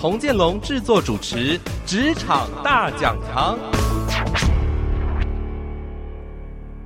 童建龙制作主持《职场大讲堂》。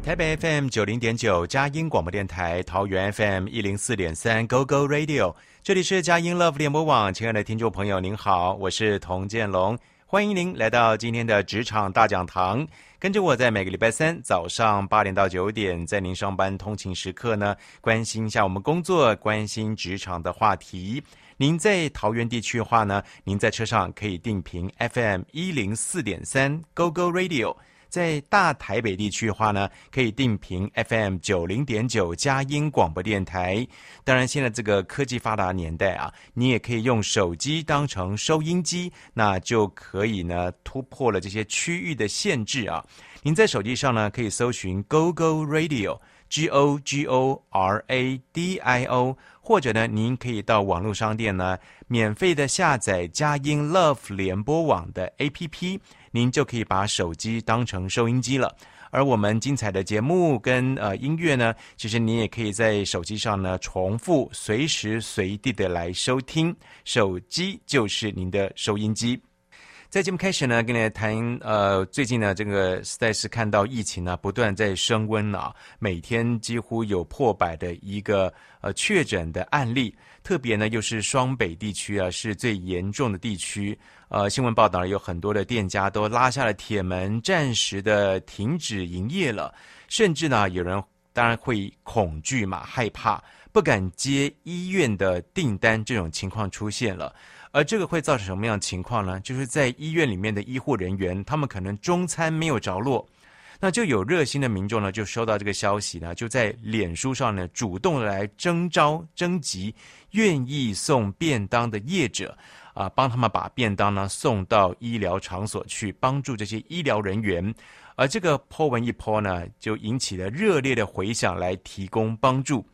台北 FM 九零点九，佳音广播电台；桃园 FM 一零四点三，Go Go Radio。这里是佳音 Love 联播网，亲爱的听众朋友，您好，我是童建龙，欢迎您来到今天的《职场大讲堂》，跟着我在每个礼拜三早上八点到九点，在您上班通勤时刻呢，关心一下我们工作，关心职场的话题。您在桃园地区的话呢，您在车上可以定频 FM 一零四点三 Go Go Radio；在大台北地区的话呢，可以定频 FM 九零点九佳音广播电台。当然，现在这个科技发达年代啊，你也可以用手机当成收音机，那就可以呢突破了这些区域的限制啊。您在手机上呢，可以搜寻 Go Go Radio。G O G O R A D I O，或者呢，您可以到网络商店呢，免费的下载佳音 Love 联播网的 APP，您就可以把手机当成收音机了。而我们精彩的节目跟呃音乐呢，其实您也可以在手机上呢重复，随时随地的来收听，手机就是您的收音机。在节目开始呢，跟大家谈，呃，最近呢，这个实在是看到疫情呢不断在升温啊，每天几乎有破百的一个呃确诊的案例，特别呢又是双北地区啊是最严重的地区，呃，新闻报道有很多的店家都拉下了铁门，暂时的停止营业了，甚至呢有人当然会恐惧嘛，害怕，不敢接医院的订单，这种情况出现了。而这个会造成什么样的情况呢？就是在医院里面的医护人员，他们可能中餐没有着落，那就有热心的民众呢，就收到这个消息呢，就在脸书上呢，主动来征召、征集愿意送便当的业者，啊，帮他们把便当呢送到医疗场所去，帮助这些医疗人员。而这个 po 文一 po 呢，就引起了热烈的回响，来提供帮助。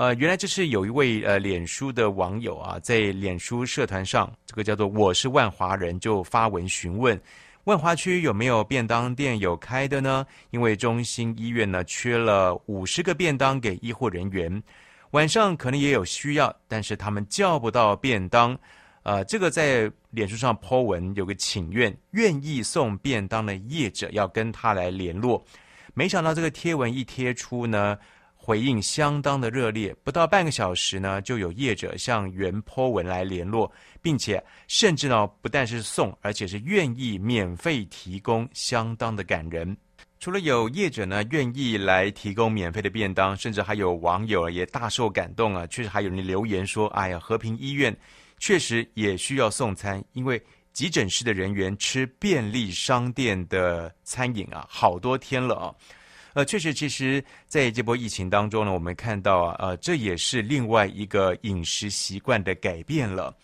呃，原来这是有一位呃脸书的网友啊，在脸书社团上，这个叫做“我是万华人”，就发文询问万华区有没有便当店有开的呢？因为中心医院呢缺了五十个便当给医护人员，晚上可能也有需要，但是他们叫不到便当。呃，这个在脸书上 po 文有个请愿，愿意送便当的业者要跟他来联络。没想到这个贴文一贴出呢。回应相当的热烈，不到半个小时呢，就有业者向原坡文来联络，并且甚至呢，不但是送，而且是愿意免费提供，相当的感人。除了有业者呢愿意来提供免费的便当，甚至还有网友也大受感动啊，确实还有人留言说：“哎呀，和平医院确实也需要送餐，因为急诊室的人员吃便利商店的餐饮啊，好多天了啊。”呃，确实，其实在这波疫情当中呢，我们看到啊，呃，这也是另外一个饮食习惯的改变了。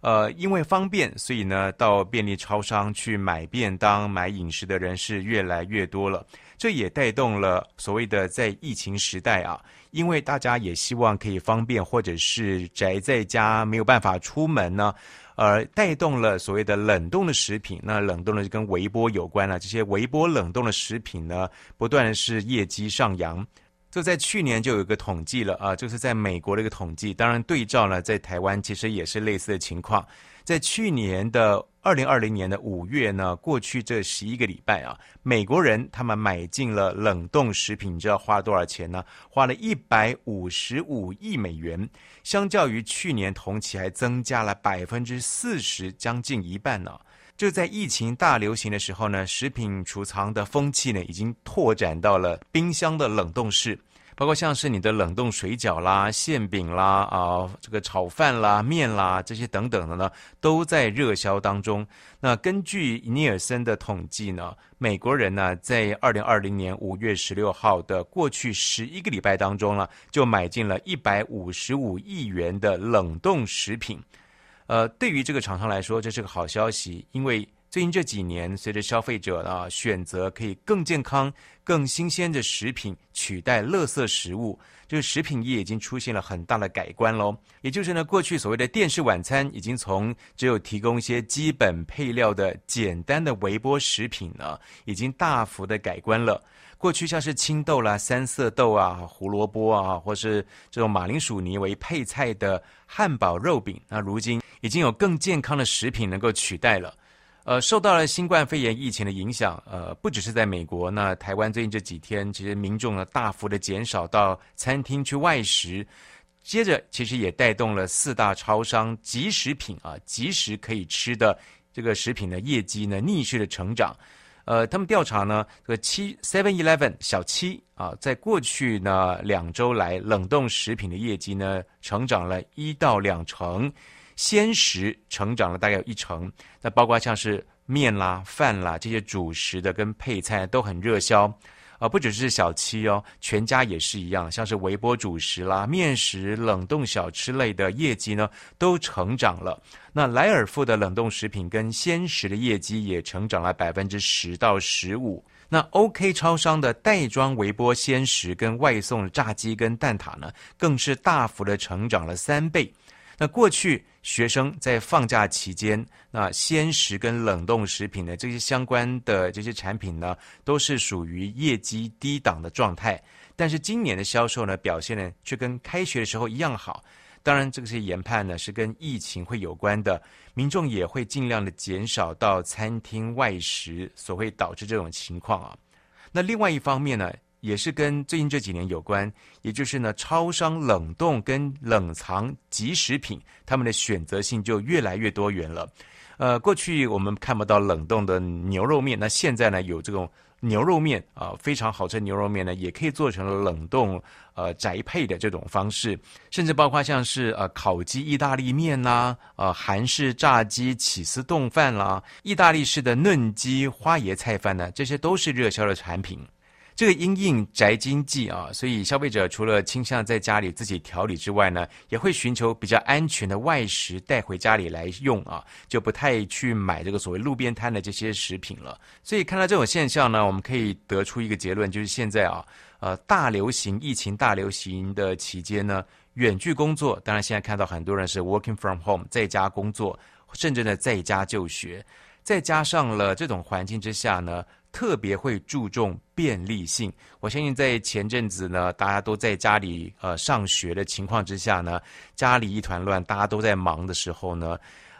呃，因为方便，所以呢，到便利超商去买便当、买饮食的人是越来越多了。这也带动了所谓的在疫情时代啊，因为大家也希望可以方便，或者是宅在家没有办法出门呢。而带动了所谓的冷冻的食品，那冷冻的就跟微波有关了。这些微波冷冻的食品呢，不断是业绩上扬。就在去年就有一个统计了啊，就是在美国的一个统计，当然对照呢，在台湾其实也是类似的情况。在去年的二零二零年的五月呢，过去这十一个礼拜啊，美国人他们买进了冷冻食品，你知道花了多少钱呢？花了一百五十五亿美元，相较于去年同期还增加了百分之四十，将近一半呢。就在疫情大流行的时候呢，食品储藏的风气呢，已经拓展到了冰箱的冷冻室。包括像是你的冷冻水饺啦、馅饼啦、啊、这个炒饭啦、面啦这些等等的呢，都在热销当中。那根据尼尔森的统计呢，美国人呢在二零二零年五月十六号的过去十一个礼拜当中呢，就买进了一百五十五亿元的冷冻食品。呃，对于这个厂商来说，这是个好消息，因为最近这几年，随着消费者啊选择可以更健康、更新鲜的食品取代垃圾食物，这个食品业已经出现了很大的改观喽。也就是呢，过去所谓的电视晚餐，已经从只有提供一些基本配料的简单的微波食品呢，已经大幅的改观了。过去像是青豆啦、三色豆啊、胡萝卜啊，或是这种马铃薯泥为配菜的汉堡肉饼，那如今已经有更健康的食品能够取代了。呃，受到了新冠肺炎疫情的影响，呃，不只是在美国，那台湾最近这几天，其实民众呢大幅的减少到餐厅去外食，接着其实也带动了四大超商即食品啊，即时可以吃的这个食品的业绩呢逆势的成长。呃，他们调查呢，这个七 Seven Eleven 小七啊，在过去呢两周来，冷冻食品的业绩呢成长了一到两成。鲜食成长了大概有一成，那包括像是面啦、饭啦这些主食的跟配菜都很热销，啊，不只是小七哦，全家也是一样，像是微波主食啦、面食、冷冻小吃类的业绩呢都成长了。那莱尔富的冷冻食品跟鲜食的业绩也成长了百分之十到十五。那 OK 超商的袋装微波鲜食跟外送炸鸡跟蛋挞呢，更是大幅的成长了三倍。那过去学生在放假期间，那鲜食跟冷冻食品的这些相关的这些产品呢，都是属于业绩低档的状态。但是今年的销售呢，表现呢却跟开学的时候一样好。当然，这个是研判呢，是跟疫情会有关的，民众也会尽量的减少到餐厅外食，所会导致这种情况啊。那另外一方面呢，也是跟最近这几年有关，也就是呢，超商冷冻跟冷藏即食品，他们的选择性就越来越多元了。呃，过去我们看不到冷冻的牛肉面，那现在呢，有这种牛肉面啊，非常好吃的牛肉面呢，也可以做成了冷冻呃宅配的这种方式，甚至包括像是呃烤鸡意大利面啦，呃韩式炸鸡起司冻饭啦，意大利式的嫩鸡花椰菜饭呢，这些都是热销的产品。这个因应宅经济啊，所以消费者除了倾向在家里自己调理之外呢，也会寻求比较安全的外食带回家里来用啊，就不太去买这个所谓路边摊的这些食品了。所以看到这种现象呢，我们可以得出一个结论，就是现在啊，呃，大流行疫情大流行的期间呢，远距工作，当然现在看到很多人是 working from home，在家工作，甚至呢在家就学，再加上了这种环境之下呢。特别会注重便利性。我相信在前阵子呢，大家都在家里呃上学的情况之下呢，家里一团乱，大家都在忙的时候呢，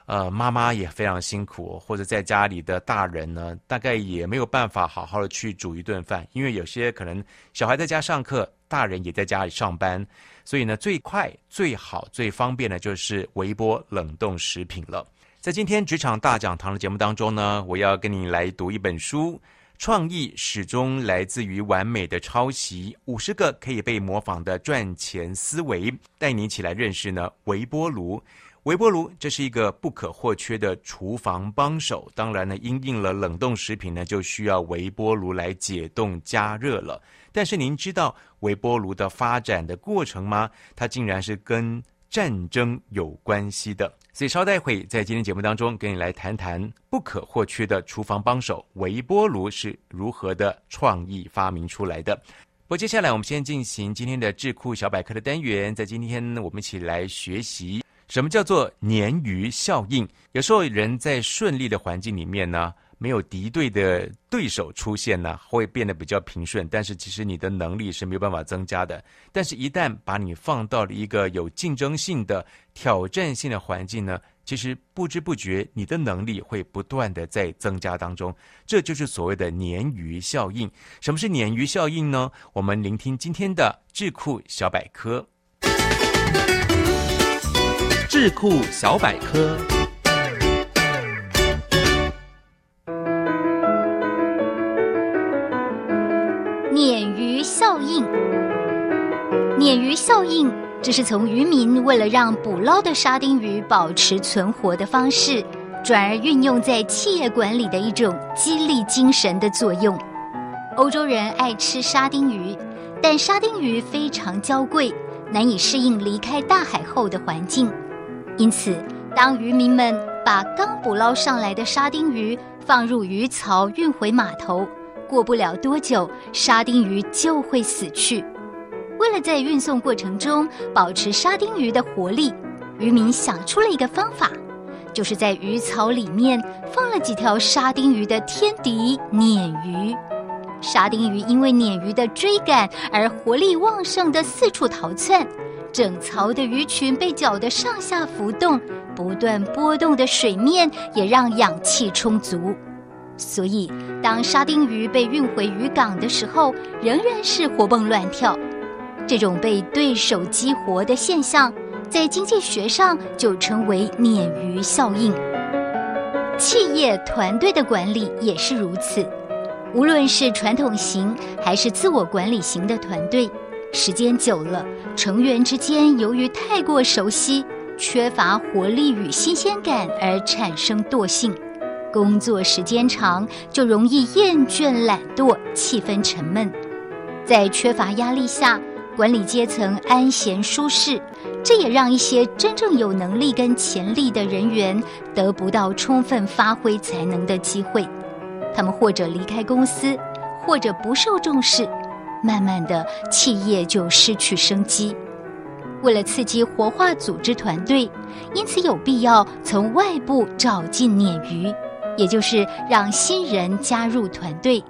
呃，妈妈也非常辛苦，或者在家里的大人呢，大概也没有办法好好的去煮一顿饭，因为有些可能小孩在家上课，大人也在家里上班，所以呢，最快、最好、最方便的就是微波冷冻食品了。在今天职场大讲堂的节目当中呢，我要跟你来读一本书。创意始终来自于完美的抄袭，五十个可以被模仿的赚钱思维，带你一起来认识呢微波炉。微波炉这是一个不可或缺的厨房帮手，当然呢，因应了冷冻食品呢，就需要微波炉来解冻加热了。但是您知道微波炉的发展的过程吗？它竟然是跟战争有关系的。所以稍待会在今天节目当中跟你来谈谈不可或缺的厨房帮手——微波炉是如何的创意发明出来的。不过接下来我们先进行今天的智库小百科的单元，在今天我们一起来学习什么叫做鲶鱼效应。有时候人在顺利的环境里面呢，没有敌对的对手出现呢，会变得比较平顺。但是其实你的能力是没有办法增加的。但是，一旦把你放到了一个有竞争性的、挑战性的环境呢，其实不知不觉你的能力会不断的在增加当中。这就是所谓的鲶鱼效应。什么是鲶鱼效应呢？我们聆听今天的智库小百科。智库小百科。鲶鱼效应，鲶鱼效应这是从渔民为了让捕捞的沙丁鱼保持存活的方式，转而运用在企业管理的一种激励精神的作用。欧洲人爱吃沙丁鱼，但沙丁鱼非常娇贵，难以适应离开大海后的环境，因此，当渔民们把刚捕捞上来的沙丁鱼放入鱼槽运回码头。过不了多久，沙丁鱼就会死去。为了在运送过程中保持沙丁鱼的活力，渔民想出了一个方法，就是在鱼槽里面放了几条沙丁鱼的天敌鲶鱼。沙丁鱼因为鲶鱼的追赶而活力旺盛地四处逃窜，整槽的鱼群被搅得上下浮动，不断波动的水面也让氧气充足。所以，当沙丁鱼被运回渔港的时候，仍然是活蹦乱跳。这种被对手激活的现象，在经济学上就称为鲶鱼效应。企业团队的管理也是如此，无论是传统型还是自我管理型的团队，时间久了，成员之间由于太过熟悉，缺乏活力与新鲜感而产生惰性。工作时间长，就容易厌倦、懒惰，气氛沉闷。在缺乏压力下，管理阶层安闲舒适，这也让一些真正有能力跟潜力的人员得不到充分发挥才能的机会。他们或者离开公司，或者不受重视，慢慢的，企业就失去生机。为了刺激活化组织团队，因此有必要从外部找进鲶鱼。也就是让新人加入团队，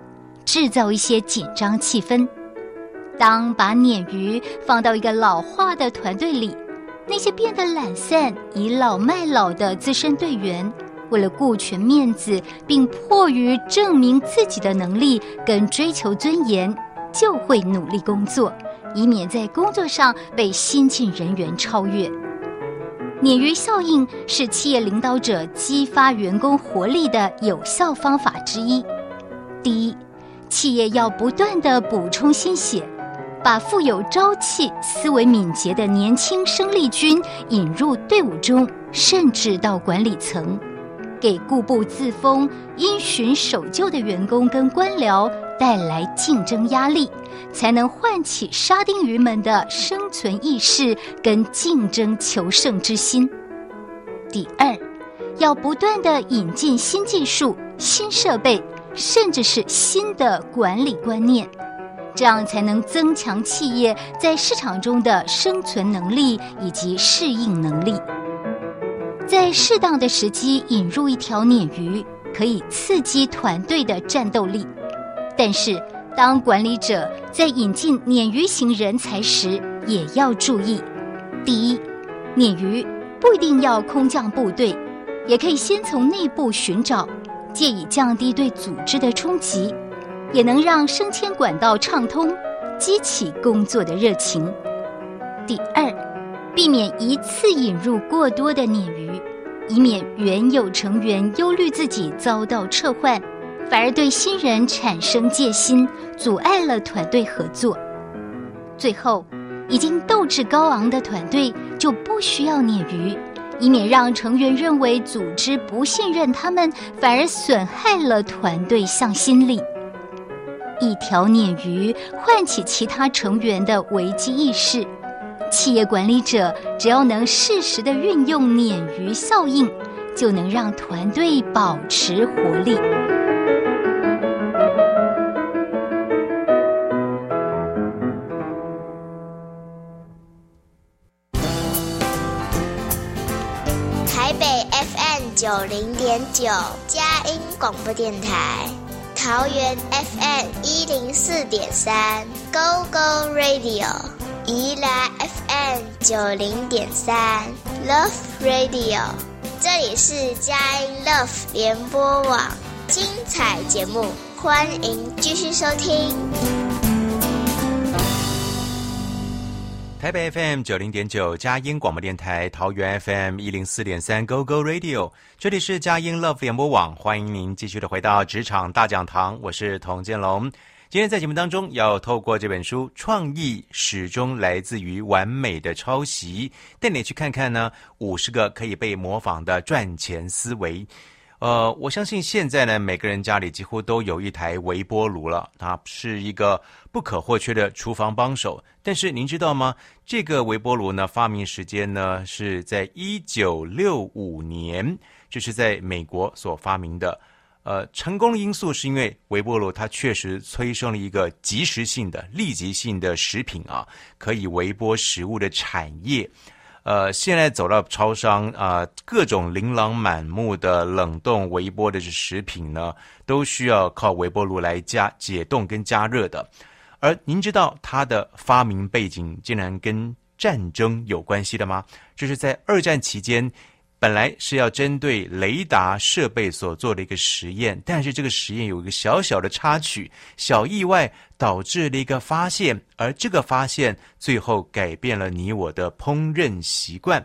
制造一些紧张气氛。当把鲶鱼放到一个老化的团队里，那些变得懒散、倚老卖老的资深队员，为了顾全面子，并迫于证明自己的能力跟追求尊严，就会努力工作，以免在工作上被新进人员超越。鲶鱼效应是企业领导者激发员工活力的有效方法之一。第一，企业要不断地补充新血，把富有朝气、思维敏捷的年轻生力军引入队伍中，甚至到管理层。给固步自封、因循守旧的员工跟官僚带来竞争压力，才能唤起沙丁鱼们的生存意识跟竞争求胜之心。第二，要不断地引进新技术、新设备，甚至是新的管理观念，这样才能增强企业在市场中的生存能力以及适应能力。在适当的时机引入一条鲶鱼，可以刺激团队的战斗力。但是，当管理者在引进鲶鱼型人才时，也要注意：第一，鲶鱼不一定要空降部队，也可以先从内部寻找，借以降低对组织的冲击，也能让升迁管道畅通，激起工作的热情。第二。避免一次引入过多的鲶鱼，以免原有成员忧虑自己遭到撤换，反而对新人产生戒心，阻碍了团队合作。最后，已经斗志高昂的团队就不需要鲶鱼，以免让成员认为组织不信任他们，反而损害了团队向心力。一条鲶鱼唤起其他成员的危机意识。企业管理者只要能适时地运用鲶鱼效应，就能让团队保持活力。台北 FM 九零点九，佳音广播电台；桃园 FM 一零四点三，Go Go Radio。宜兰 FM 九零点三 Love Radio，这里是佳音 Love 联播网，精彩节目，欢迎继续收听。台北 FM 九零点九佳音广播电台，桃园 FM 一零四点三 Go Go Radio，这里是佳音 Love 联播网，欢迎您继续的回到职场大讲堂，我是童建龙。今天在节目当中，要透过这本书《创意始终来自于完美的抄袭》，带你去看看呢五十个可以被模仿的赚钱思维。呃，我相信现在呢，每个人家里几乎都有一台微波炉了，它是一个不可或缺的厨房帮手。但是您知道吗？这个微波炉呢，发明时间呢是在一九六五年。这是在美国所发明的。呃，成功的因素是因为微波炉它确实催生了一个即时性的、立即性的食品啊，可以微波食物的产业。呃，现在走到超商啊，各种琳琅满目的冷冻微波的食品呢，都需要靠微波炉来加解冻跟加热的。而您知道它的发明背景竟然跟战争有关系的吗？这是在二战期间。本来是要针对雷达设备所做的一个实验，但是这个实验有一个小小的插曲、小意外，导致了一个发现，而这个发现最后改变了你我的烹饪习惯。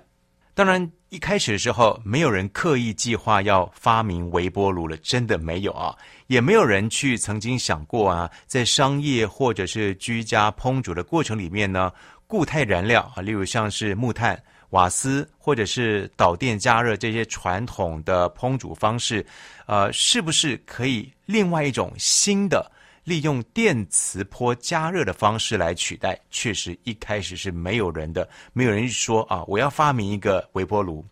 当然，一开始的时候，没有人刻意计划要发明微波炉了，真的没有啊，也没有人去曾经想过啊，在商业或者是居家烹煮的过程里面呢，固态燃料啊，例如像是木炭。瓦斯或者是导电加热这些传统的烹煮方式，呃，是不是可以另外一种新的利用电磁波加热的方式来取代？确实一开始是没有人的，没有人说啊，我要发明一个微波炉，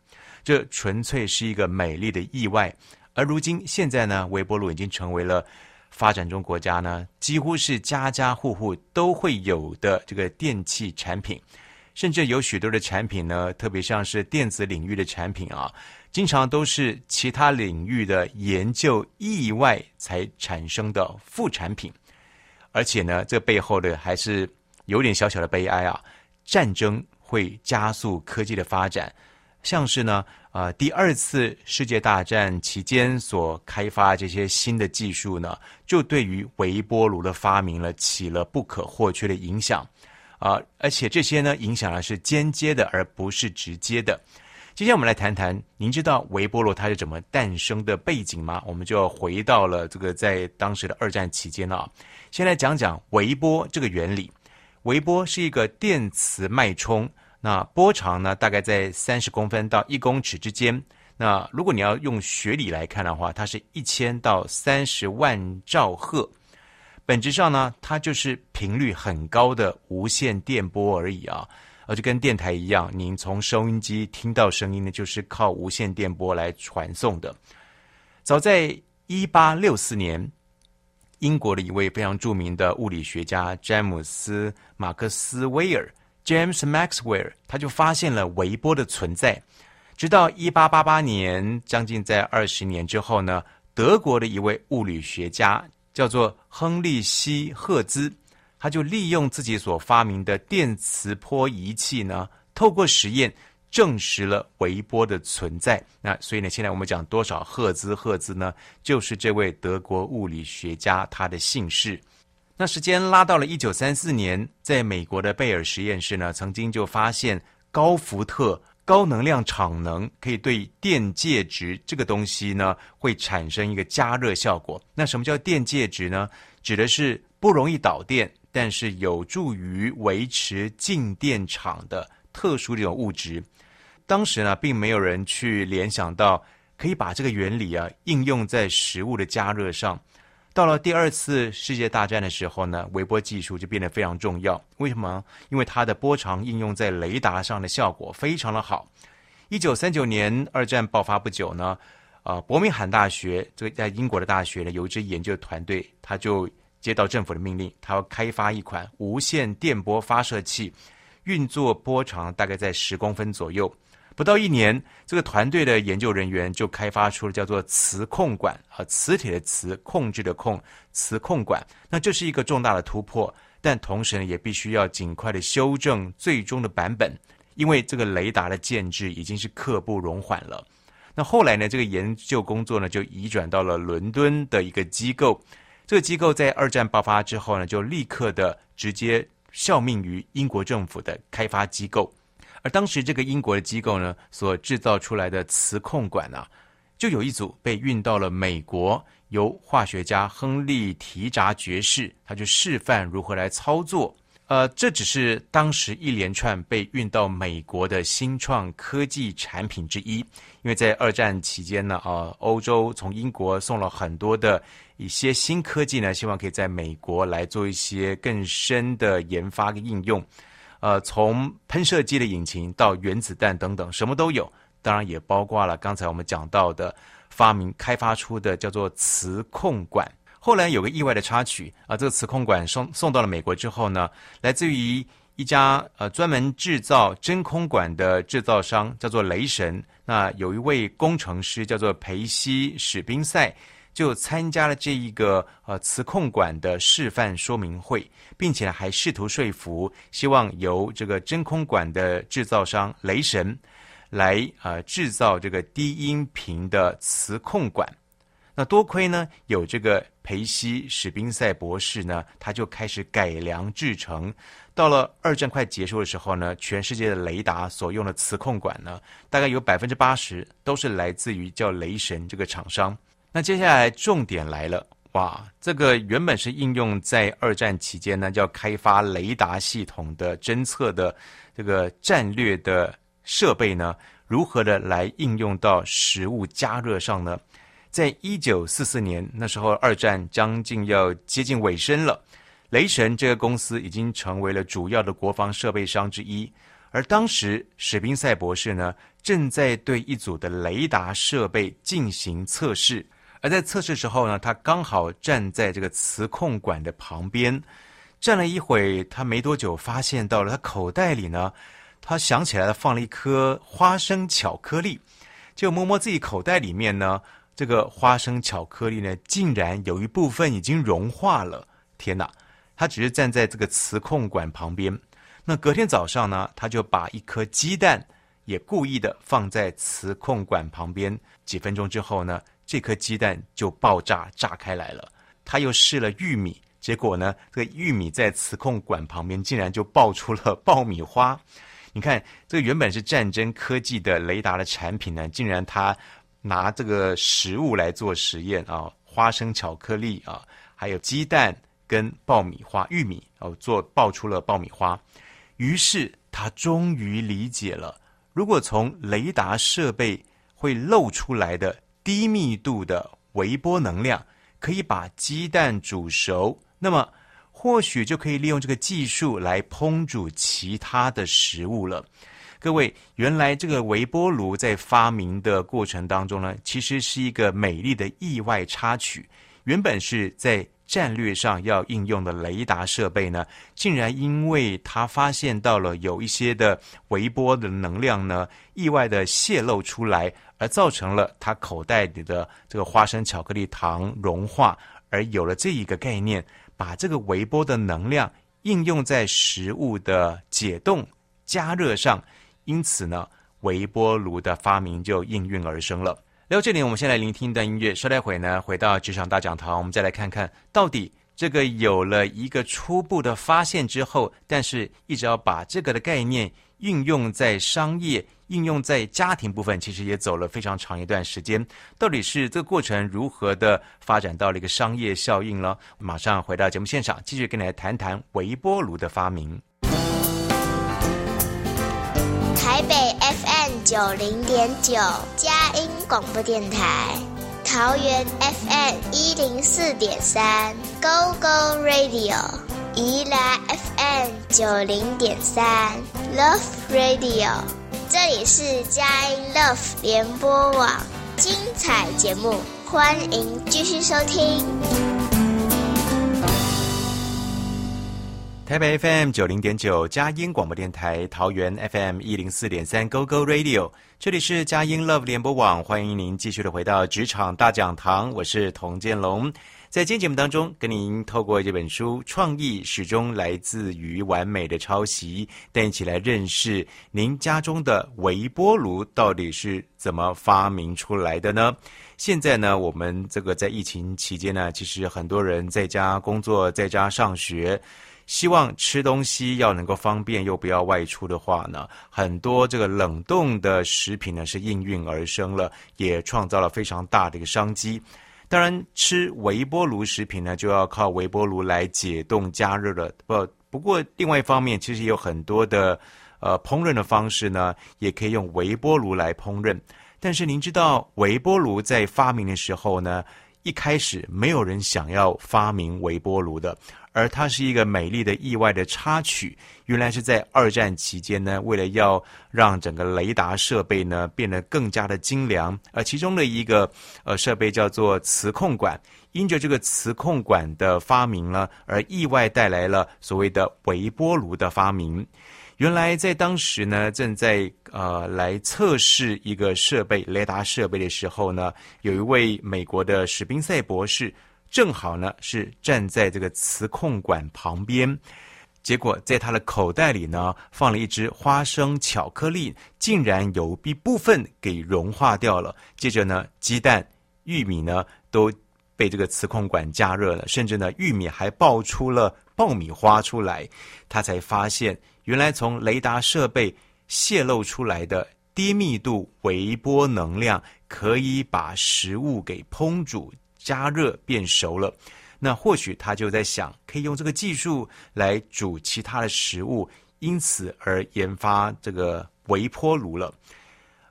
这纯粹是一个美丽的意外。而如今现在呢，微波炉已经成为了发展中国家呢，几乎是家家户户都会有的这个电器产品。甚至有许多的产品呢，特别像是电子领域的产品啊，经常都是其他领域的研究意外才产生的副产品，而且呢，这背后的还是有点小小的悲哀啊。战争会加速科技的发展，像是呢，呃，第二次世界大战期间所开发这些新的技术呢，就对于微波炉的发明了起了不可或缺的影响。啊，而且这些呢，影响的是间接的，而不是直接的。接下来我们来谈谈，您知道微波炉它是怎么诞生的背景吗？我们就要回到了这个在当时的二战期间啊。先来讲讲微波这个原理。微波是一个电磁脉冲，那波长呢，大概在三十公分到一公尺之间。那如果你要用学理来看的话，它是一千到三十万兆赫。本质上呢，它就是频率很高的无线电波而已啊，而就跟电台一样，您从收音机听到声音呢，就是靠无线电波来传送的。早在一八六四年，英国的一位非常著名的物理学家詹姆斯·马克斯威尔 （James Maxwell） 他就发现了微波的存在。直到一八八八年，将近在二十年之后呢，德国的一位物理学家。叫做亨利希赫兹，他就利用自己所发明的电磁波仪器呢，透过实验证实了微波的存在。那所以呢，现在我们讲多少赫兹？赫兹呢，就是这位德国物理学家他的姓氏。那时间拉到了一九三四年，在美国的贝尔实验室呢，曾经就发现高福特。高能量场能可以对电介质这个东西呢，会产生一个加热效果。那什么叫电介质呢？指的是不容易导电，但是有助于维持静电场的特殊这种物质。当时呢，并没有人去联想到可以把这个原理啊应用在食物的加热上。到了第二次世界大战的时候呢，微波技术就变得非常重要。为什么？因为它的波长应用在雷达上的效果非常的好。一九三九年，二战爆发不久呢，呃，伯明翰大学这个在英国的大学呢，有一支研究团队，他就接到政府的命令，他要开发一款无线电波发射器，运作波长大概在十公分左右。不到一年，这个团队的研究人员就开发出了叫做磁控管和，磁铁的磁，控制的控，磁控管。那这是一个重大的突破，但同时呢，也必须要尽快的修正最终的版本，因为这个雷达的建制已经是刻不容缓了。那后来呢，这个研究工作呢，就移转到了伦敦的一个机构。这个机构在二战爆发之后呢，就立刻的直接效命于英国政府的开发机构。而当时这个英国的机构呢，所制造出来的磁控管啊，就有一组被运到了美国，由化学家亨利提扎爵士，他就示范如何来操作。呃，这只是当时一连串被运到美国的新创科技产品之一。因为在二战期间呢，呃，欧洲从英国送了很多的一些新科技呢，希望可以在美国来做一些更深的研发跟应用。呃，从喷射机的引擎到原子弹等等，什么都有，当然也包括了刚才我们讲到的发明开发出的叫做磁控管。后来有个意外的插曲啊，这个磁控管送送到了美国之后呢，来自于一家呃专门制造真空管的制造商，叫做雷神。那有一位工程师叫做裴西史宾塞。就参加了这一个呃磁控管的示范说明会，并且还试图说服，希望由这个真空管的制造商雷神来呃制造这个低音频的磁控管。那多亏呢有这个裴西史宾塞博士呢，他就开始改良制成。到了二战快结束的时候呢，全世界的雷达所用的磁控管呢，大概有百分之八十都是来自于叫雷神这个厂商。那接下来重点来了，哇！这个原本是应用在二战期间呢，叫开发雷达系统的侦测的这个战略的设备呢，如何的来应用到食物加热上呢？在一九四四年，那时候二战将近要接近尾声了，雷神这个公司已经成为了主要的国防设备商之一，而当时史宾塞博士呢，正在对一组的雷达设备进行测试。而在测试时候呢，他刚好站在这个磁控管的旁边，站了一会，他没多久发现到了他口袋里呢，他想起来了，放了一颗花生巧克力，就摸摸自己口袋里面呢，这个花生巧克力呢，竟然有一部分已经融化了。天哪！他只是站在这个磁控管旁边。那隔天早上呢，他就把一颗鸡蛋也故意的放在磁控管旁边。几分钟之后呢，这颗鸡蛋就爆炸炸开来了。他又试了玉米，结果呢，这个玉米在磁控管旁边竟然就爆出了爆米花。你看，这个原本是战争科技的雷达的产品呢，竟然他拿这个食物来做实验啊，花生巧克力啊，还有鸡蛋跟爆米花玉米哦，做爆出了爆米花。于是他终于理解了，如果从雷达设备会露出来的。低密度的微波能量可以把鸡蛋煮熟，那么或许就可以利用这个技术来烹煮其他的食物了。各位，原来这个微波炉在发明的过程当中呢，其实是一个美丽的意外插曲。原本是在战略上要应用的雷达设备呢，竟然因为他发现到了有一些的微波的能量呢，意外的泄露出来。而造成了他口袋里的这个花生巧克力糖融化，而有了这一个概念，把这个微波的能量应用在食物的解冻、加热上，因此呢，微波炉的发明就应运而生了。来到这里，我们先来聆听一段音乐，稍待会呢，回到职场大讲堂，我们再来看看到底这个有了一个初步的发现之后，但是一直要把这个的概念运用在商业。应用在家庭部分，其实也走了非常长一段时间。到底是这个过程如何的发展到了一个商业效应呢？马上回到节目现场，继续跟你来谈谈微波炉的发明。台北 FM 九零点九，佳音广播电台；桃园 FM 一零四点三，Go Go Radio；宜兰 FM 九零点三，Love Radio。这里是佳音 Love 联播网，精彩节目，欢迎继续收听。台北 FM 九零点九，佳音广播电台，桃园 FM 一零四点三，Go Go Radio。这里是佳音 Love 联播网，欢迎您继续的回到职场大讲堂，我是童建龙。在今天节目当中，跟您透过这本书《创意始终来自于完美的抄袭》，带一起来认识您家中的微波炉到底是怎么发明出来的呢？现在呢，我们这个在疫情期间呢，其实很多人在家工作，在家上学，希望吃东西要能够方便又不要外出的话呢，很多这个冷冻的食品呢是应运而生了，也创造了非常大的一个商机。当然，吃微波炉食品呢，就要靠微波炉来解冻加热了。不，不过另外一方面，其实也有很多的呃烹饪的方式呢，也可以用微波炉来烹饪。但是您知道，微波炉在发明的时候呢，一开始没有人想要发明微波炉的，而它是一个美丽的意外的插曲。原来是在二战期间呢，为了要让整个雷达设备呢变得更加的精良，而其中的一个呃设备叫做磁控管，因着这个磁控管的发明呢，而意外带来了所谓的微波炉的发明。原来在当时呢，正在呃来测试一个设备雷达设备的时候呢，有一位美国的史宾塞博士，正好呢是站在这个磁控管旁边，结果在他的口袋里呢放了一只花生巧克力，竟然有一部分给融化掉了。接着呢，鸡蛋、玉米呢都被这个磁控管加热了，甚至呢玉米还爆出了爆米花出来，他才发现。原来从雷达设备泄露出来的低密度微波能量，可以把食物给烹煮、加热变熟了。那或许他就在想，可以用这个技术来煮其他的食物，因此而研发这个微波炉了。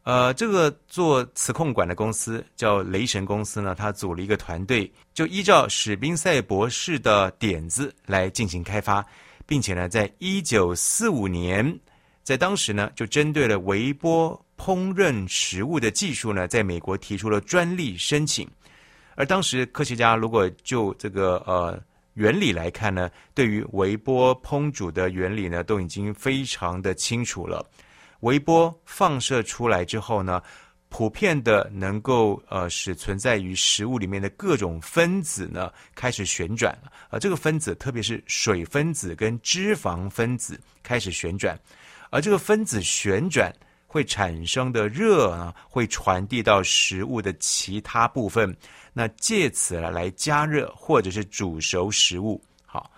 呃，这个做磁控管的公司叫雷神公司呢，他组了一个团队，就依照史宾塞博士的点子来进行开发。并且呢，在一九四五年，在当时呢，就针对了微波烹饪食物的技术呢，在美国提出了专利申请。而当时科学家如果就这个呃原理来看呢，对于微波烹煮的原理呢，都已经非常的清楚了。微波放射出来之后呢，普遍的能够呃使存在于食物里面的各种分子呢开始旋转，而这个分子特别是水分子跟脂肪分子开始旋转，而这个分子旋转会产生的热呢会传递到食物的其他部分，那借此来加热或者是煮熟食物。好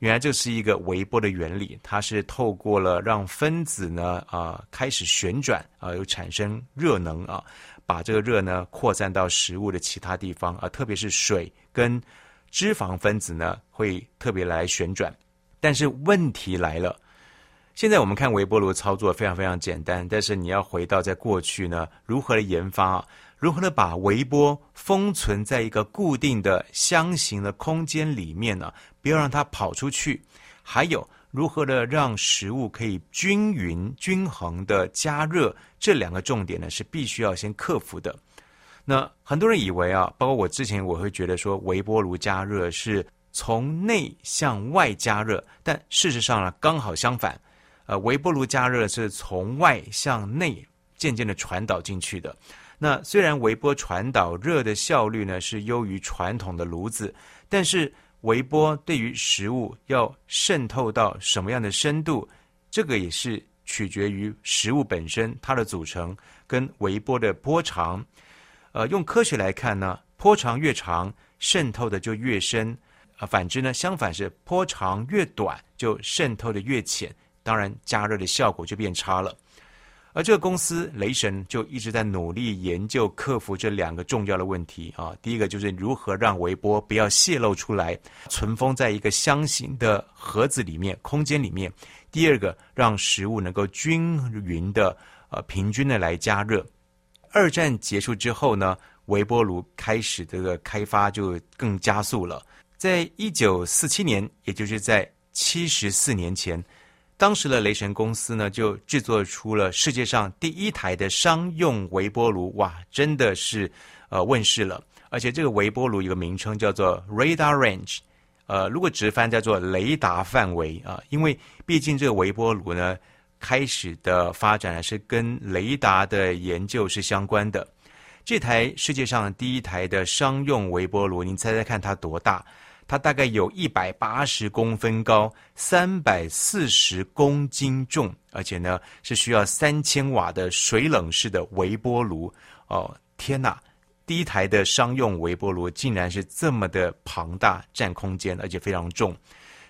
原来这是一个微波的原理，它是透过了让分子呢啊、开始旋转啊，有、产生热能啊，把这个热呢扩散到食物的其他地方啊，特别是水跟脂肪分子呢会特别来旋转。但是问题来了，现在我们看微波炉操作非常非常简单，但是你要回到在过去呢，如何的研发？如何的把微波封存在一个固定的箱型的空间里面呢？不要让它跑出去。还有，如何的让食物可以均匀、均衡的加热？这两个重点呢，是必须要先克服的。那很多人以为啊，包括我之前，我会觉得说，微波炉加热是从内向外加热，但事实上呢，刚好相反。呃，微波炉加热是从外向内渐渐的传导进去的。那虽然微波传导热的效率呢是优于传统的炉子，但是微波对于食物要渗透到什么样的深度，这个也是取决于食物本身它的组成跟微波的波长。呃，用科学来看呢，波长越长，渗透的就越深；呃，反之呢，相反是波长越短，就渗透的越浅。当然，加热的效果就变差了。而这个公司雷神就一直在努力研究克服这两个重要的问题啊。第一个就是如何让微波不要泄露出来，存封在一个箱型的盒子里面、空间里面。第二个，让食物能够均匀的、呃平均的来加热。二战结束之后呢，微波炉开始这个开发就更加速了。在一九四七年，也就是在七十四年前。当时的雷神公司呢，就制作出了世界上第一台的商用微波炉，哇，真的是呃问世了。而且这个微波炉有个名称叫做 Radar Range，呃，如果直翻叫做雷达范围啊，因为毕竟这个微波炉呢，开始的发展是跟雷达的研究是相关的。这台世界上第一台的商用微波炉，您猜猜看它多大？它大概有一百八十公分高，三百四十公斤重，而且呢是需要三千瓦的水冷式的微波炉。哦，天哪！第一台的商用微波炉竟然是这么的庞大，占空间，而且非常重，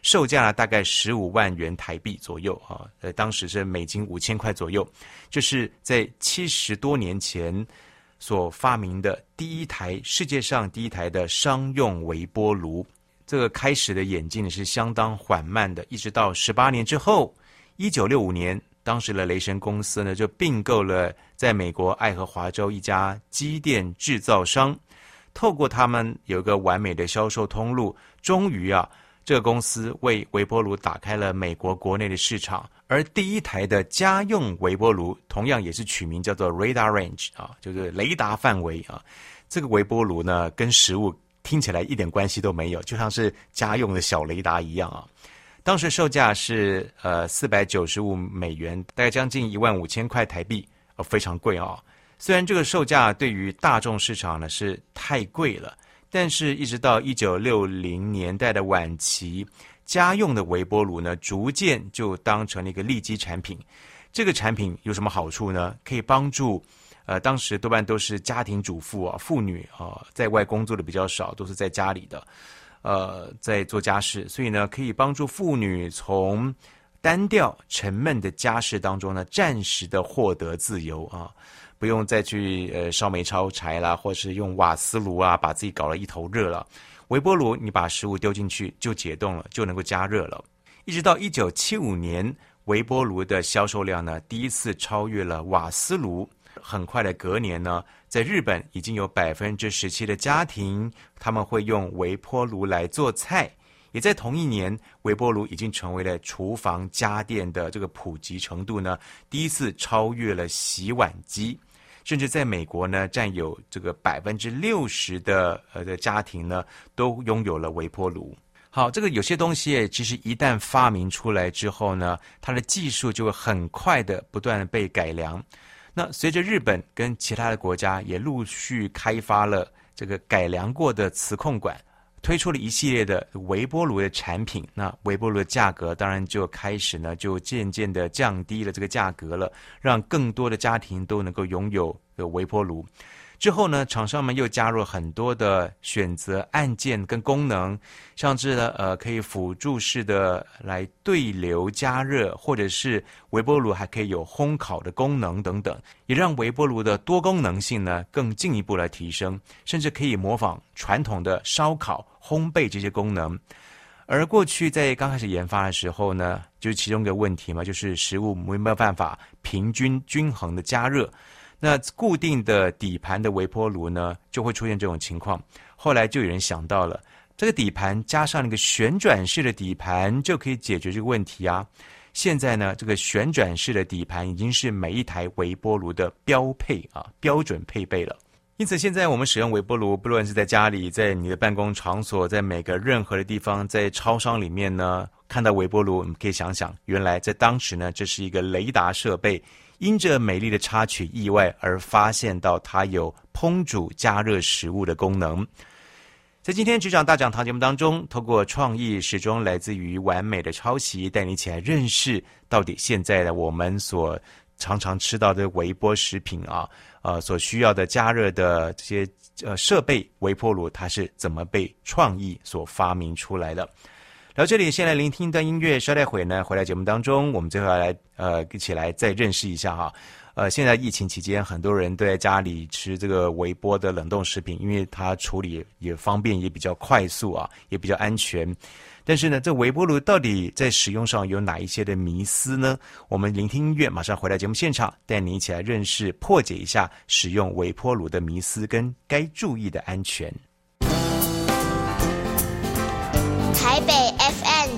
售价大概十五万元台币左右啊，呃，当时是美金五千块左右，就是在七十多年前所发明的第一台世界上第一台的商用微波炉。这个开始的演进是相当缓慢的，一直到十八年之后，一九六五年，当时的雷神公司呢就并购了在美国爱荷华州一家机电制造商，透过他们有一个完美的销售通路，终于啊，这个公司为微波炉打开了美国国内的市场。而第一台的家用微波炉，同样也是取名叫做 Radar Range 啊，就是雷达范围啊。这个微波炉呢，跟食物听起来一点关系都没有，就像是家用的小雷达一样啊。当时售价是呃四百九十五美元，大概将近一万五千块台币，呃，非常贵啊。虽然这个售价对于大众市场呢是太贵了，但是一直到一九六零年代的晚期。家用的微波炉呢，逐渐就当成了一个利基产品。这个产品有什么好处呢？可以帮助，呃，当时多半都是家庭主妇啊，妇女啊，在外工作的比较少，都是在家里的，呃，在做家事。所以呢，可以帮助妇女从单调沉闷的家事当中呢，暂时的获得自由啊，不用再去呃烧煤烧柴啦，或是用瓦斯炉啊，把自己搞了一头热了。微波炉，你把食物丢进去就解冻了，就能够加热了。一直到一九七五年，微波炉的销售量呢，第一次超越了瓦斯炉。很快的隔年呢，在日本已经有百分之十七的家庭他们会用微波炉来做菜。也在同一年，微波炉已经成为了厨房家电的这个普及程度呢，第一次超越了洗碗机。甚至在美国呢，占有这个百分之六十的呃的家庭呢，都拥有了微波炉。好，这个有些东西其实一旦发明出来之后呢，它的技术就会很快的不断的被改良。那随着日本跟其他的国家也陆续开发了这个改良过的磁控管。推出了一系列的微波炉的产品，那微波炉的价格当然就开始呢，就渐渐的降低了这个价格了，让更多的家庭都能够拥有微波炉。之后呢，厂商们又加入很多的选择按键跟功能，像是呢，呃，可以辅助式的来对流加热，或者是微波炉还可以有烘烤的功能等等，也让微波炉的多功能性呢更进一步来提升，甚至可以模仿传统的烧烤、烘焙这些功能。而过去在刚开始研发的时候呢，就是其中一个问题嘛，就是食物没有办法平均均衡的加热。那固定的底盘的微波炉呢，就会出现这种情况。后来就有人想到了，这个底盘加上一个旋转式的底盘，就可以解决这个问题啊。现在呢，这个旋转式的底盘已经是每一台微波炉的标配啊，标准配备了。因此，现在我们使用微波炉，不论是在家里、在你的办公场所、在每个任何的地方、在超商里面呢，看到微波炉，我们可以想想，原来在当时呢，这是一个雷达设备。因着美丽的插曲意外而发现到它有烹煮加热食物的功能。在今天局长大讲堂节目当中，透过创意始终来自于完美的抄袭，带你一起来认识到底现在的我们所常常吃到的微波食品啊，呃，所需要的加热的这些呃设备，微波炉它是怎么被创意所发明出来的。然后这里先来聆听一段音乐，稍待会呢，回来节目当中，我们最后要来呃一起来再认识一下哈。呃，现在疫情期间，很多人都在家里吃这个微波的冷冻食品，因为它处理也方便，也比较快速啊，也比较安全。但是呢，这微波炉到底在使用上有哪一些的迷思呢？我们聆听音乐，马上回来节目现场，带你一起来认识、破解一下使用微波炉的迷思跟该注意的安全。台北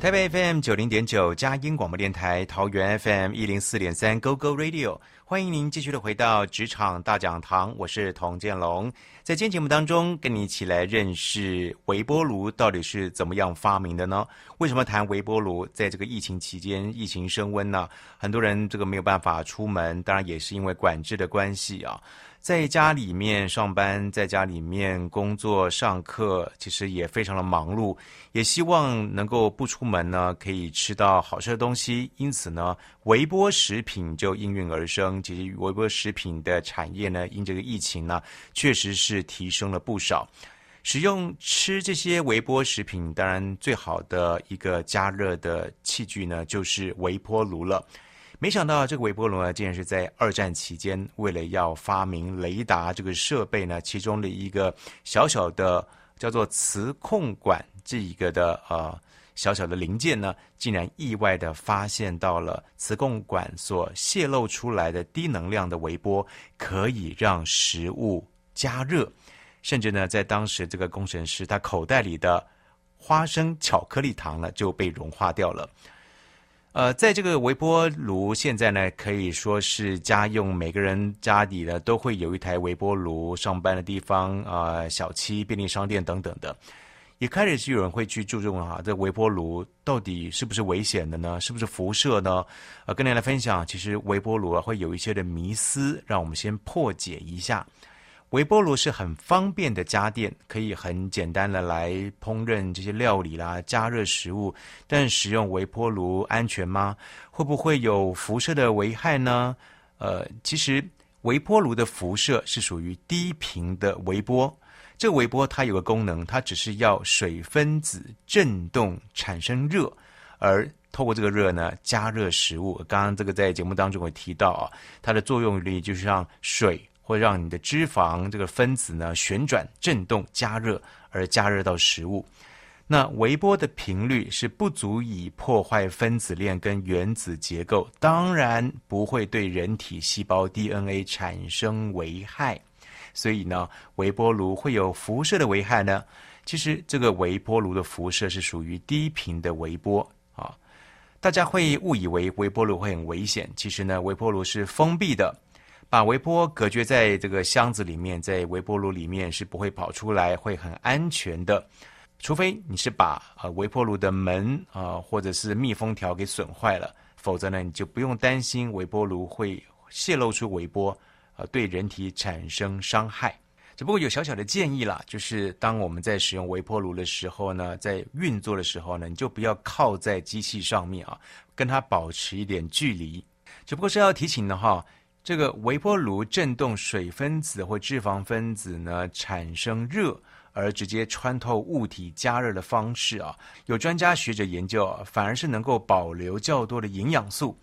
台北 FM 九零点九，佳音广播电台，桃园 FM 一零四点三，Go Go Radio，欢迎您继续的回到职场大讲堂，我是童建龙，在今天节目当中，跟你一起来认识微波炉到底是怎么样发明的呢？为什么谈微波炉？在这个疫情期间，疫情升温呢，很多人这个没有办法出门，当然也是因为管制的关系啊。在家里面上班，在家里面工作、上课，其实也非常的忙碌。也希望能够不出门呢，可以吃到好吃的东西。因此呢，微波食品就应运而生。其实微波食品的产业呢，因这个疫情呢，确实是提升了不少。使用吃这些微波食品，当然最好的一个加热的器具呢，就是微波炉了。没想到这个微波炉呢，竟然是在二战期间，为了要发明雷达这个设备呢，其中的一个小小的叫做磁控管这一个的呃小小的零件呢，竟然意外的发现到了磁控管所泄露出来的低能量的微波，可以让食物加热。甚至呢，在当时这个工程师他口袋里的花生巧克力糖呢就被融化掉了。呃，在这个微波炉现在呢可以说是家用，每个人家里呢都会有一台微波炉，上班的地方啊、呃，小七便利商店等等的，也开始是有人会去注重啊，这微波炉到底是不是危险的呢？是不是辐射呢？呃，跟您来分享，其实微波炉啊会有一些的迷思，让我们先破解一下。微波炉是很方便的家电，可以很简单的来烹饪这些料理啦，加热食物。但使用微波炉安全吗？会不会有辐射的危害呢？呃，其实微波炉的辐射是属于低频的微波。这个微波它有个功能，它只是要水分子振动产生热，而透过这个热呢，加热食物。刚刚这个在节目当中我提到啊，它的作用力就是让水。会让你的脂肪这个分子呢旋转、振动、加热，而加热到食物。那微波的频率是不足以破坏分子链跟原子结构，当然不会对人体细胞 DNA 产生危害。所以呢，微波炉会有辐射的危害呢？其实这个微波炉的辐射是属于低频的微波啊。大家会误以为微波炉会很危险，其实呢，微波炉是封闭的。把微波隔绝在这个箱子里面，在微波炉里面是不会跑出来，会很安全的。除非你是把呃微波炉的门啊、或者是密封条给损坏了，否则呢你就不用担心微波炉会泄露出微波，呃对人体产生伤害。只不过有小小的建议啦，就是当我们在使用微波炉的时候呢，在运作的时候呢，你就不要靠在机器上面啊，跟它保持一点距离。只不过是要提醒的哈。这个微波炉震动水分子或脂肪分子呢，产生热而直接穿透物体加热的方式啊，有专家学者研究啊，反而是能够保留较多的营养素。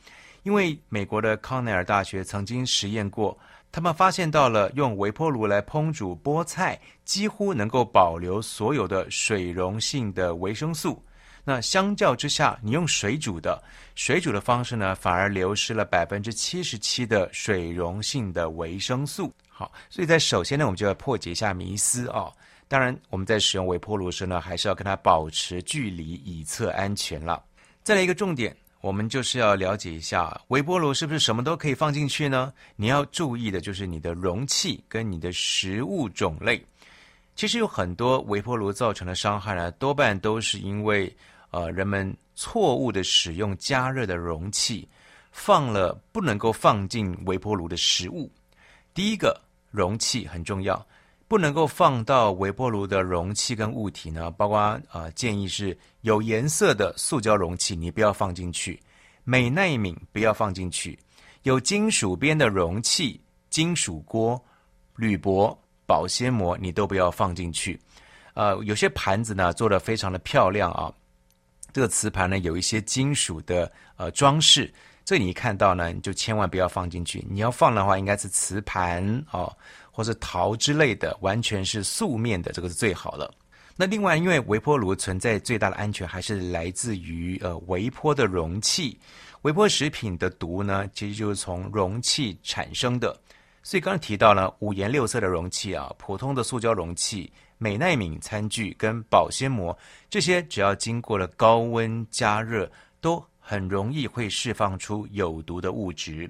因为美国的康奈尔大学曾经实验过，他们发现到了用微波炉来烹煮菠菜，几乎能够保留所有的水溶性的维生素。那相较之下，你用水煮的，水煮的方式呢，反而流失了百分之七十七的水溶性的维生素。好，所以在首先呢，我们就要破解一下迷思哦。当然，我们在使用微波炉时呢，还是要跟它保持距离，以测安全了。再来一个重点，我们就是要了解一下，微波炉是不是什么都可以放进去呢？你要注意的就是你的容器跟你的食物种类。其实有很多微波炉造成的伤害呢，多半都是因为。呃，人们错误的使用加热的容器，放了不能够放进微波炉的食物。第一个容器很重要，不能够放到微波炉的容器跟物体呢，包括啊、呃，建议是有颜色的塑胶容器，你不要放进去；美耐皿不要放进去；有金属边的容器、金属锅、铝箔、保鲜膜，你都不要放进去。呃，有些盘子呢做得非常的漂亮啊。这个瓷盘呢，有一些金属的呃装饰，这你一看到呢，你就千万不要放进去。你要放的话，应该是瓷盘哦，或是陶之类的，完全是素面的，这个是最好的。那另外，因为微波炉存在最大的安全，还是来自于呃微波的容器。微波食品的毒呢，其实就是从容器产生的。所以刚刚提到了五颜六色的容器啊，普通的塑胶容器。美耐皿餐具跟保鲜膜，这些只要经过了高温加热，都很容易会释放出有毒的物质。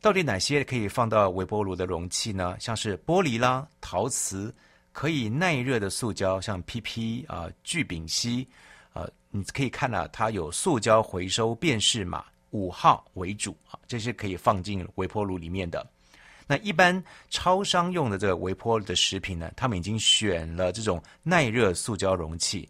到底哪些可以放到微波炉的容器呢？像是玻璃啦、陶瓷，可以耐热的塑胶，像 PP 啊、聚丙烯，啊、你可以看到它有塑胶回收辨识码五号为主啊，这些可以放进微波炉里面的。那一般超商用的这个微波的食品呢，他们已经选了这种耐热塑胶容器。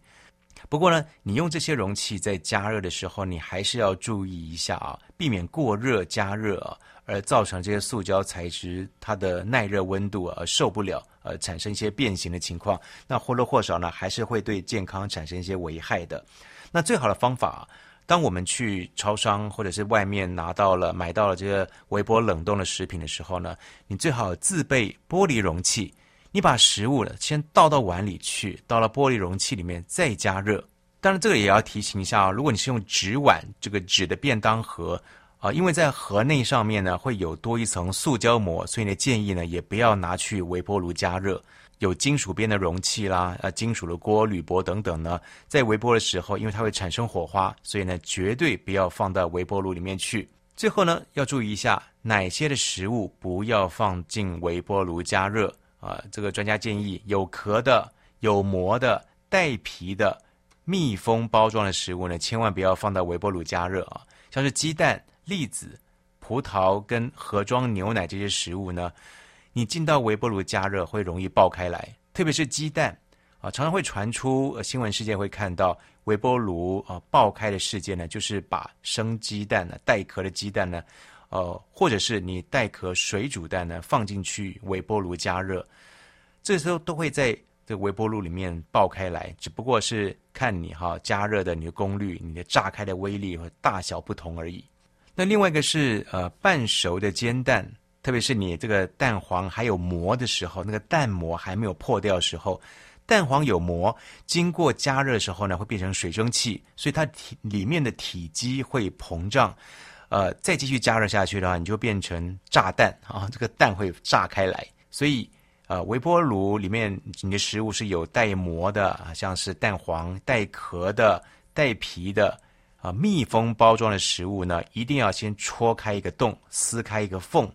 不过呢，你用这些容器在加热的时候，你还是要注意一下啊，避免过热加热，而造成这些塑胶材质它的耐热温度啊受不了，呃，产生一些变形的情况。那或多或少呢，还是会对健康产生一些危害的。那最好的方法，当我们去超商或者是外面拿到了买到了这个微波冷冻的食品的时候呢，你最好自备玻璃容器。你把食物呢先倒到碗里去，倒到玻璃容器里面再加热。当然，这个也要提醒一下啊，如果你是用纸碗，这个纸的便当盒啊，因为在盒内上面呢会有多一层塑胶膜，所以呢建议呢也不要拿去微波炉加热。有金属边的容器啦，呃，金属的锅、铝箔等等呢，在微波的时候，因为它会产生火花，所以呢绝对不要放到微波炉里面去。最后呢要注意一下，哪些的食物不要放进微波炉加热。啊，这个专家建议有壳的、有膜的、带皮的、密封包装的食物呢，千万不要放到微波炉加热啊。像是鸡蛋、栗子、葡萄跟盒装牛奶这些食物呢，你进到微波炉加热会容易爆开来，特别是鸡蛋啊，常常会传出、新闻事件会看到微波炉啊爆开的事件呢，就是把生鸡蛋呢、带壳的鸡蛋呢。呃，或者是你带壳水煮蛋呢，放进去微波炉加热，这时候都会在这微波炉里面爆开来，只不过是看你哈加热的你的功率、你的炸开的威力和大小不同而已。那另外一个是呃半熟的煎蛋，特别是你这个蛋黄还有膜的时候，那个蛋膜还没有破掉的时候，蛋黄有膜，经过加热的时候呢，会变成水蒸气，所以它体里面的体积会膨胀。呃，再继续加热下去的话，你就变成炸弹啊，这个蛋会炸开来。所以，呃，微波炉里面你的食物是有带膜的，像是蛋黄、带壳的、带皮的啊，密封包装的食物呢，一定要先戳开一个洞，撕开一个缝，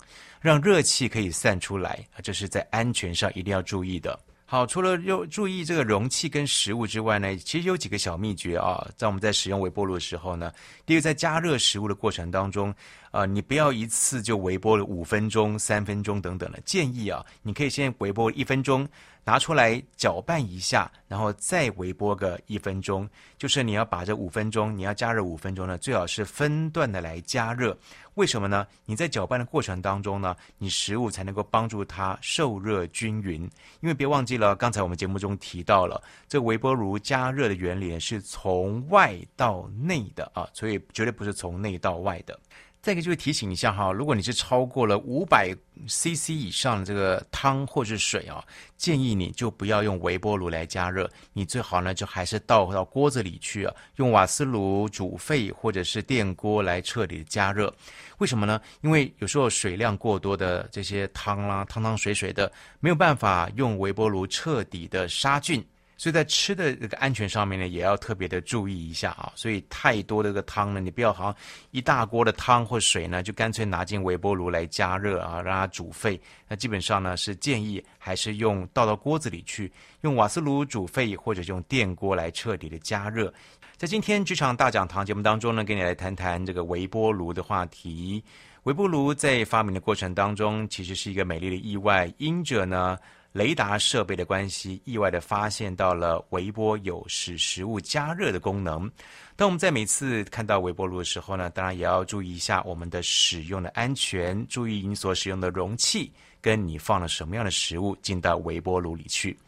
让热气可以散出来啊，这是在安全上一定要注意的。好，除了要注意这个容器跟食物之外呢，其实有几个小秘诀啊，在我们在使用微波炉的时候呢，第一个在加热食物的过程当中，啊、你不要一次就微波了五分钟、三分钟等等的，建议啊，你可以先微波一分钟。拿出来搅拌一下，然后再微波个一分钟。就是你要把这五分钟，你要加热五分钟呢，最好是分段的来加热。为什么呢？你在搅拌的过程当中呢，你食物才能够帮助它受热均匀。因为别忘记了，刚才我们节目中提到了，这微波炉加热的原理是从外到内的啊，所以绝对不是从内到外的。再一个就是提醒一下哈，如果你是超过了五百 CC 以上的这个汤或是水啊，建议你就不要用微波炉来加热，你最好呢就还是倒到锅子里去啊，用瓦斯炉煮沸或者是电锅来彻底的加热。为什么呢？因为有时候水量过多的这些汤啦，汤汤水水的，没有办法用微波炉彻底的杀菌。所以在吃的这个安全上面呢，也要特别的注意一下啊。所以太多的这个汤呢，你不要好像一大锅的汤或水呢，就干脆拿进微波炉来加热啊，让它煮沸。那基本上呢，是建议还是用倒到锅子里去，用瓦斯炉煮沸，或者用电锅来彻底的加热。在今天职场大讲堂节目当中呢，跟你来谈谈这个微波炉的话题。微波炉在发明的过程当中，其实是一个美丽的意外，因着呢。雷达设备的关系，意外地发现到了微波有使食物加热的功能。当我们在每次看到微波炉的时候呢，当然也要注意一下我们的使用的安全，注意你所使用的容器跟你放了什么样的食物进到微波炉里去。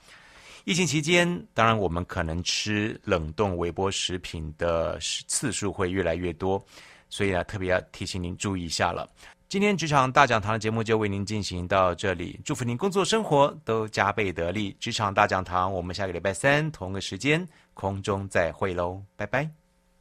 疫情期间，当然我们可能吃冷冻微波食品的次数会越来越多，所以呢，特别要提醒您注意一下了。今天职场大讲堂的节目就为您进行到这里，祝福您工作生活都加倍得力。职场大讲堂，我们下个礼拜三同个时间空中再会喽，拜拜。